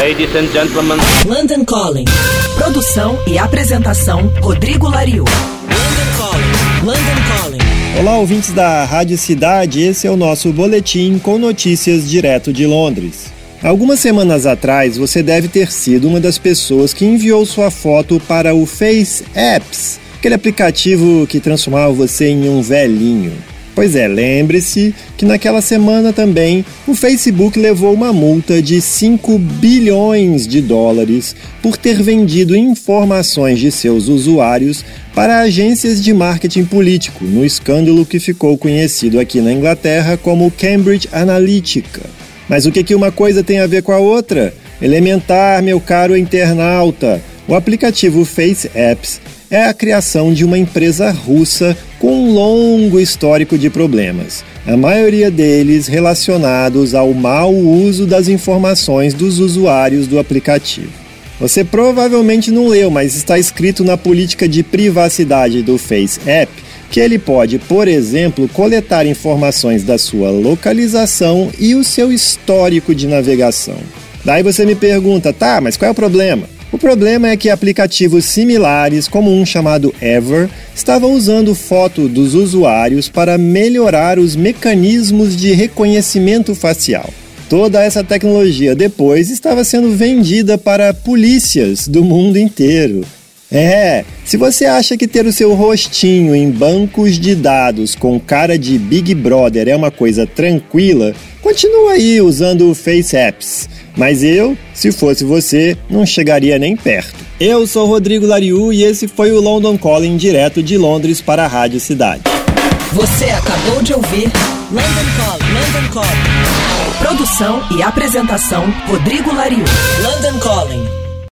Ladies and gentlemen. London Calling. Produção e apresentação Rodrigo Lariu. London Calling. London Calling. Olá, ouvintes da Rádio Cidade. Esse é o nosso boletim com notícias direto de Londres. Algumas semanas atrás, você deve ter sido uma das pessoas que enviou sua foto para o Face Apps, aquele aplicativo que transformava você em um velhinho. Pois é, lembre-se que naquela semana também o Facebook levou uma multa de 5 bilhões de dólares por ter vendido informações de seus usuários para agências de marketing político, no escândalo que ficou conhecido aqui na Inglaterra como Cambridge Analytica. Mas o que, que uma coisa tem a ver com a outra? Elementar, meu caro internauta. O aplicativo Face Apps é a criação de uma empresa russa com um longo histórico de problemas, a maioria deles relacionados ao mau uso das informações dos usuários do aplicativo. Você provavelmente não leu, mas está escrito na política de privacidade do Face App que ele pode, por exemplo, coletar informações da sua localização e o seu histórico de navegação. Daí você me pergunta, tá, mas qual é o problema? O problema é que aplicativos similares, como um chamado Ever, estavam usando foto dos usuários para melhorar os mecanismos de reconhecimento facial. Toda essa tecnologia depois estava sendo vendida para polícias do mundo inteiro. É, se você acha que ter o seu rostinho em bancos de dados com cara de Big Brother é uma coisa tranquila, continua aí usando o Face Apps. Mas eu, se fosse você, não chegaria nem perto. Eu sou Rodrigo Lariu e esse foi o London Calling direto de Londres para a Rádio Cidade. Você acabou de ouvir London Calling. London Calling. Produção e apresentação Rodrigo Lariu. London Calling.